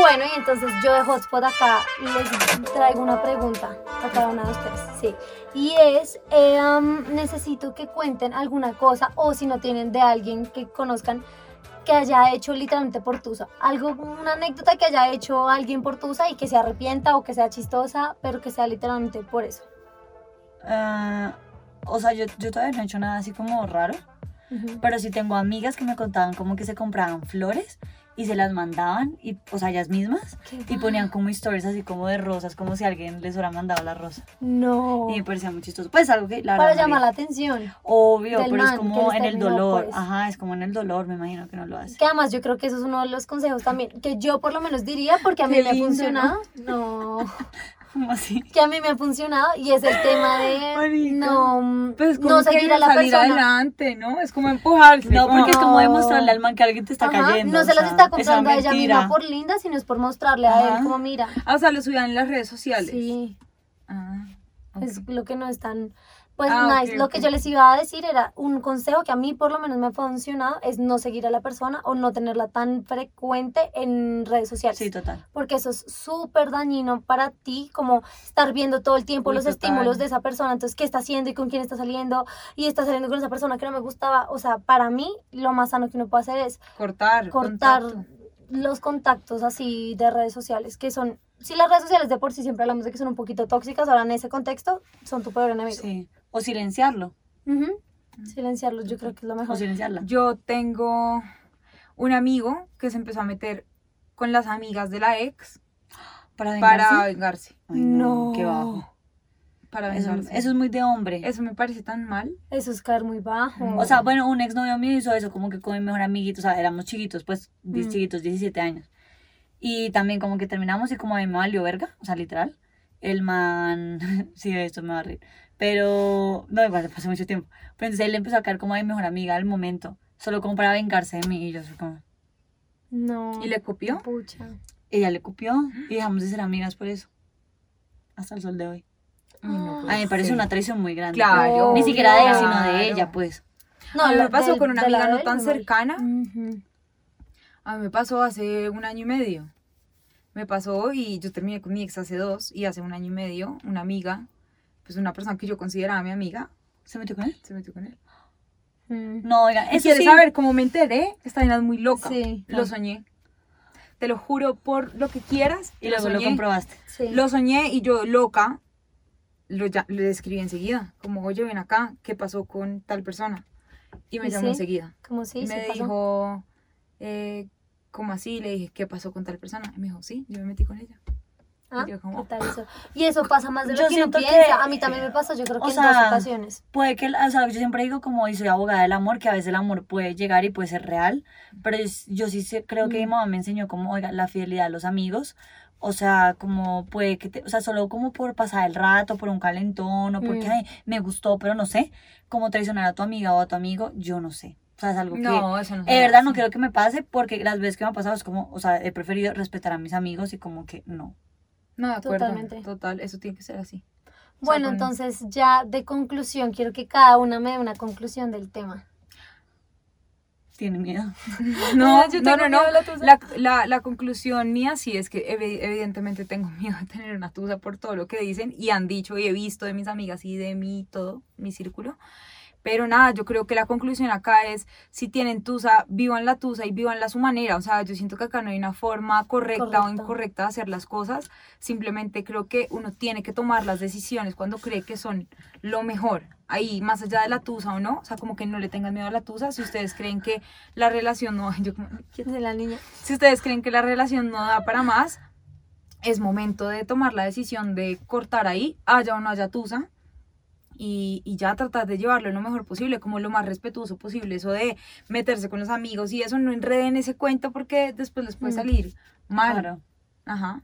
Bueno, y entonces yo de Hotspot acá les traigo una pregunta a cada una de ustedes. Sí. Y es, eh, um, necesito que cuenten alguna cosa o si no tienen de alguien que conozcan que haya hecho literalmente por Tusa. Algo, una anécdota que haya hecho alguien por Tusa y que se arrepienta o que sea chistosa, pero que sea literalmente por eso. Ah, o sea, yo, yo todavía no he hecho nada así como raro. Ujú. Pero sí tengo amigas que me contaban como que se compraban flores y se las mandaban, y, o sea, ellas mismas, y ponían como historias así como de rosas, como si alguien les hubiera mandado la rosa. No. Y me parecía muy chistoso. Pues algo que la Para verdad no llamar la atención. Obvio, pero es como en el dolor. pues. Ajá, es como en el dolor, me imagino que no lo hace. Que además yo creo que eso es uno de los consejos también, que yo por lo menos diría, porque a mí Qué me ha funcionado. No. ¿Cómo así? que a mí me ha funcionado y es el tema de Marica. no, Pues no seguir a la salir persona. adelante, ¿no? Es como empujarse. No, porque es como demostrarle al man que alguien te está Ajá, cayendo. no se las sea, está comprando a ella misma por linda, sino es por mostrarle a él como mira. Ah, o sea, lo subían en las redes sociales. Sí, Ah, es lo que no es tan pues Ah, nice. Lo que yo les iba a decir era un consejo que a mí por lo menos me ha funcionado es no seguir a la persona o no tenerla tan frecuente en redes sociales. Sí, total. porque eso es súper dañino para ti, como estar viendo todo el tiempo Uy, los total. estímulos de esa persona, entonces qué está haciendo y con quién está saliendo y está saliendo con esa persona que no me gustaba, o sea, para mí lo más sano que uno puede hacer es Cortar. cortar contacto. los contactos así de redes sociales, que son, si las redes sociales de por sí siempre hablamos de que son un poquito tóxicas, ahora en ese contexto son tu peor enemigo. Sí. O silenciarlo. Ujú. Silenciarlos yo creo que es lo O mejor. silenciarla. Yo tengo un amigo que se empezó a meter con las amigas de la ex Para para vengarse. vengarse. Ay, no, No. qué bajo. Para Eso, vengarse. eso es muy de hombre. Eso me parece tan mal. Eso es caer muy bajo. O sea, bueno, un exnovio mío hizo eso, como que con mi mejor amiguito, o sea, éramos chiquitos, pues, Mm. chiquitos, 17 años. Y también como que terminamos y como a mí me valió verga, o sea, literal. El man, sí, esto me va a reír. Pero, no, igual, pasó mucho tiempo. Pero entonces él empezó a caer como a mi mejor amiga al momento, solo como para vengarse de mí. Y yo soy como, no. ¿Y le copió? Pucha. ella le copió y dejamos de ser amigas por eso. Hasta el sol de hoy. Ay, no A mí me parece ser. una traición muy grande. Claro. Ni siquiera de él, sino de ella, pues. No, a mí me pasó del- con una amiga no tan cercana. A mí me pasó hace un año y medio. Me pasó y yo terminé con mi ex hace dos y hace un año y medio una amiga, pues una persona que yo consideraba mi amiga, ¿Se metió con él? se metió con él. Mm. No, oigan, ¿Y eso quieres sí. saber cómo me enteré? Esta vaina es muy loca. Sí. Lo soñé. Te lo juro por lo que quieras. Y luego lo soñé. comprobaste. Sí. Lo soñé y yo, loca, lo ya, le escribí enseguida. Como, oye, ven acá, ¿qué pasó con tal persona? Y me ¿Y llamó sí? enseguida. ¿Cómo sí? y sí me pasó? dijo, eh, ¿cómo así? Le dije, ¿qué pasó con tal persona? Y me dijo, sí, yo me metí con ella. Ah, y yo como- ¿qué tal eso? Y eso pasa más de lo Yo que uno siento que- piensa. A mí también me pasó, yo creo que en sea, dos ocasiones. Puede que, o sea, yo siempre digo como, y soy abogada del amor, que a veces el amor puede llegar y puede ser real, pero es- yo sí sé- creo que mi Mm. mamá me enseñó como, oiga, la fidelidad a los amigos, o sea, como puede que, te, o sea, solo como por pasar el rato, por un calentón, o porque, Mm. ay, me gustó, pero no sé, como traicionar a tu amiga o a tu amigo, yo no sé. O sea, es algo que... No, eso no De verdad no quiero que me pase porque las veces que me ha pasado es como, o sea, he preferido respetar a mis amigos y como que no. No, de acuerdo. Totalmente. Total, eso tiene que ser así. Bueno, entonces ya de conclusión, quiero que cada una me dé una conclusión del tema. Tiene miedo. No, yo no, tengo no, no. miedo de la tusa. La, la, la conclusión mía sí es que evi- evidentemente tengo miedo de tener una tusa por todo lo que dicen y han dicho y he visto de mis amigas y de mí todo, mi círculo. Pero nada, yo creo que la conclusión acá es, si tienen tusa, vivan la tusa y vivanla a su manera. O sea, yo siento que acá no hay una forma correcta, o Correcta. incorrecta de hacer las cosas. Simplemente creo que uno tiene que tomar las decisiones cuando cree que son lo mejor. Ahí, más allá de la tusa o no, o sea, como que no le tengan miedo a la tusa. Si ustedes creen que la relación no... Yo ¿Quién es la niña? si ustedes creen que la relación no da para más, es momento de tomar la decisión de cortar ahí, haya o no haya tusa, y, y ya tratar de llevarlo lo mejor posible, como lo más respetuoso posible, eso de meterse con los amigos y eso, no enreden ese cuento porque después les puede Mm. salir mal. Claro. Ajá.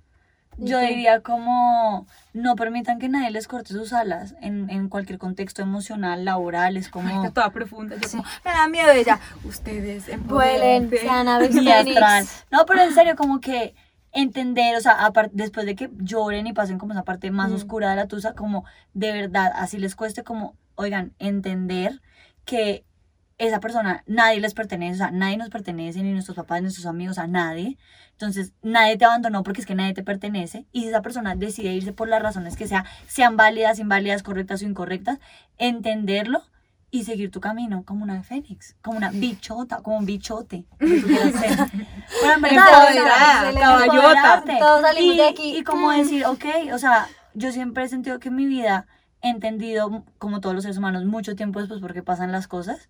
Yo diría como no permitan que nadie les corte sus alas en, en cualquier contexto emocional, laboral, es como toda profunda, yo como, me da miedo ella. Ustedes Vuelen, sean. No, pero en serio, como que entender, o sea, después de que lloren y pasen como esa parte más Mm. oscura de la tusa, como de verdad, así les cueste como, oigan, entender que esa persona, nadie les pertenece, o sea, nadie nos pertenece, ni nuestros papás, ni nuestros amigos, a nadie. Entonces, nadie te abandonó porque es que nadie te pertenece. Y si esa persona decide irse por las razones que sea, sean válidas, inválidas, correctas o incorrectas, entenderlo y seguir tu camino como una fénix, como una bichota, como un bichote. que tú quieras ser. Pero en verdad, o sea, Empoderada, el caballota. Todos salimos y, de aquí. Y como decir, ok, o sea, yo siempre he sentido que en mi vida he entendido, como todos los seres humanos, mucho tiempo después porque pasan las cosas.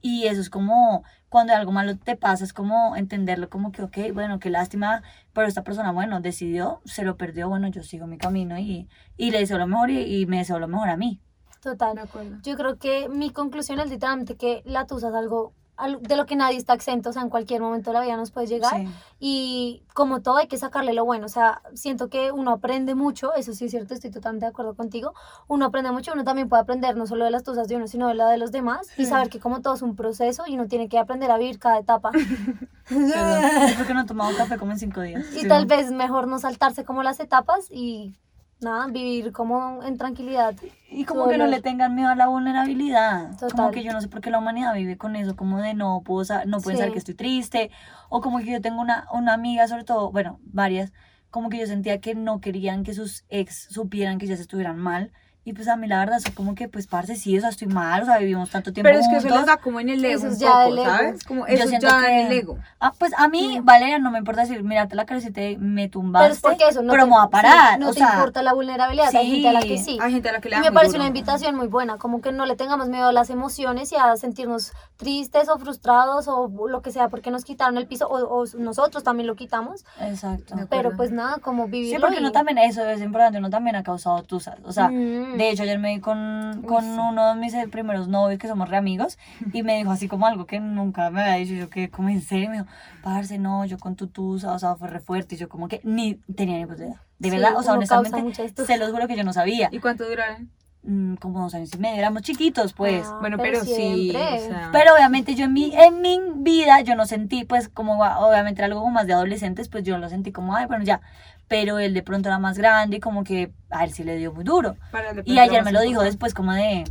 Y eso es como cuando algo malo te pasa, es como entenderlo como que, ok, bueno, qué lástima, pero esta persona, bueno, decidió, se lo perdió, bueno, yo sigo mi camino y, y le deseo lo mejor y, y me deseo lo mejor a mí. Total. De acuerdo. Yo creo que mi conclusión es literalmente que la tusa es algo, al- de lo que nadie está exento, o sea, en cualquier momento de la vida nos puede llegar. Sí. Y como todo hay que sacarle lo bueno, o sea, siento que uno aprende mucho, eso sí es cierto, estoy totalmente de acuerdo contigo, uno aprende mucho, uno también puede aprender no solo de las tusas de uno, sino de la de los demás y saber que como todo es un proceso y uno tiene que aprender a vivir cada etapa. Perdón, es porque no he tomado café como en cinco días. Y Sí, tal vez mejor no saltarse como las etapas y nada, vivir como en tranquilidad. Y como que no le tengan miedo a la vulnerabilidad. Como que yo no sé por qué la humanidad vive con eso, como de no puedo no pueden Sí. saber que estoy triste. O como que yo tengo una, una amiga, sobre todo, bueno, varias, como que yo sentía que no querían que sus ex supieran que ya se estuvieran mal. Y pues a mí la verdad es como que, pues, parce, sí, o sea, estoy mal, o sea, vivimos tanto tiempo Pero es que eso juntos. les da como en el ego Eso un poco, ego. ¿sabes? Como Yo eso siento ya que- en el ego. Ah, pues a mí, Valeria, no me importa decir, mirarte la cara te me tumbaste, Pero es porque eso no pero te, me voy a sí, parar, no o te sea, importa la vulnerabilidad, hay sí. gente a la que sí. Hay gente a la que le Y me parece duro. una invitación muy buena, como que no le tengamos miedo a las emociones y a sentirnos tristes o frustrados o lo que sea porque nos quitaron el piso o, o nosotros también lo quitamos. Exacto. Pero pues nada, como vivirlo. Sí, porque y- uno también, eso es importante, uno también ha causado tusas. O sea, Mm. De hecho, ayer me vi con, con uno de mis primeros novios, que somos re amigos, y me dijo así como algo que nunca me había dicho. Yo que, como en serio, me dijo, parce, no, yo con tu tusa, o sea, fue re fuerte. Y yo, como que ni tenía ni idea. De Sí, verdad, o sea, honestamente, se los juro que yo no sabía. ¿Y cuánto duraron? Mm, como dos años y medio, éramos chiquitos, pues. Ah, Bueno, pero, sí. siempre. o sea, Pero obviamente yo en mi, en mi vida yo no sentí, pues como obviamente era algo como más de adolescentes, pues yo lo sentí como, ay, bueno, ya. Pero él de pronto era más grande y como que a él sí le dio muy duro. Y ayer me lo dijo después como de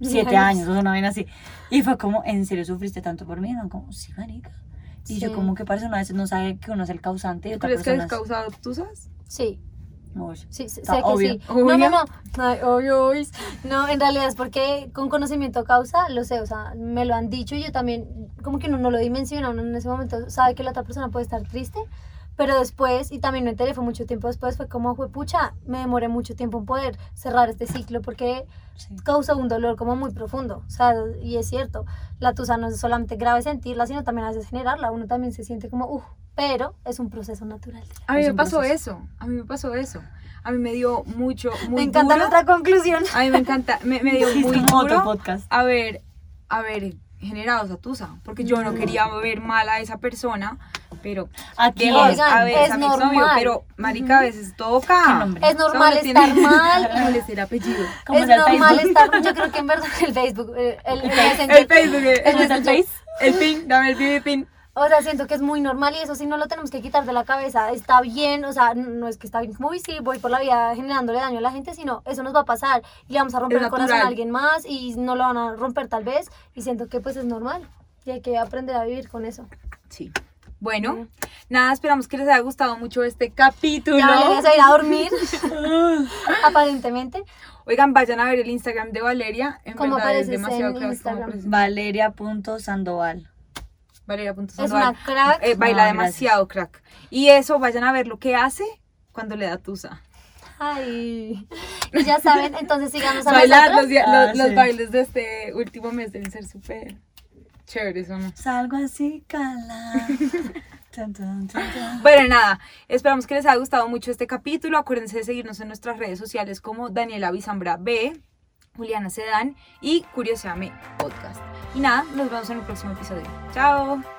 siete años. años, o sea, una vez así. Y fue como, ¿en serio sufriste tanto por mí? No, como, sí, marica. Y yo Sí. como que parece una vez no sabe que uno es el causante y ¿Tú otra crees que es- causado tusas? Sí, Uy. sí, sé que obvio. sí. No, no, no. Ay, obvio, obvio. No, en realidad es porque con conocimiento causa, lo sé, o sea, me lo han dicho y yo también, como que uno no lo dimensiona, uno en ese momento sabe que la otra persona puede estar triste, pero después, y también me enteré, fue mucho tiempo después, fue como, fue pucha, me demoré mucho tiempo en poder cerrar este ciclo porque Sí. causa un dolor como muy profundo, o sea, y es cierto, la tusa no es solamente grave sentirla, sino también a veces generarla, uno también se siente como, uff, pero es un proceso natural. A mí me pasó proceso. eso. A mí me pasó eso. A mí me dio mucho, muy me encanta duro. nuestra conclusión. A mí me encanta, me, me dio muy como otro duro. podcast. A ver, a ver, generado esa tusa, porque yo no quería ver mal a esa persona, pero Aquí a veces es a mi exnovio, pero marica, a veces toca. ¿Qué nombre? Es normal estar mal. ¿Cómo le el apellido? ¿Cómo es normal estar. Yo creo que en verdad el Facebook, eh, el, el El Facebook, el, ¿Cómo es el el pin, dame el pin, el pin. O sea, siento que es muy normal y eso sí no lo tenemos que quitar de la cabeza. Está bien, o sea, no es que está bien como "Uy, sí, voy por la vida generándole daño a la gente, sino eso nos va a pasar y le vamos a romper Es el corazón a alguien más y no lo van a romper tal vez. Y siento que pues es normal y hay que aprender a vivir con eso. Sí. Bueno, nada, esperamos que les haya gustado mucho este capítulo. Ya le vas a ir a dormir, aparentemente. Oigan, vayan a ver el Instagram de Valeria. En ¿Cómo verdad es demasiado en crack, Instagram? ¿Cómo apareces? Valeria.sandoval. Valeria.sandoval. Es una crack. Eh, baila No, demasiado crack. Y eso, vayan a ver lo que hace cuando le da tusa. Ay. Y ya saben, entonces síganos a Bailar los, Ah, los, los sí. bailes de este último mes deben ser súper chéveres, ¿o no? Salgo así, cala. Tan, tan, tan, tan. Bueno, nada, esperamos que les haya gustado mucho este capítulo. Acuérdense de seguirnos en nuestras redes sociales como Daniela Bizambra B, Juliana Sedán y Curioseame Podcast. Y nada, nos vemos en el próximo episodio. Chao.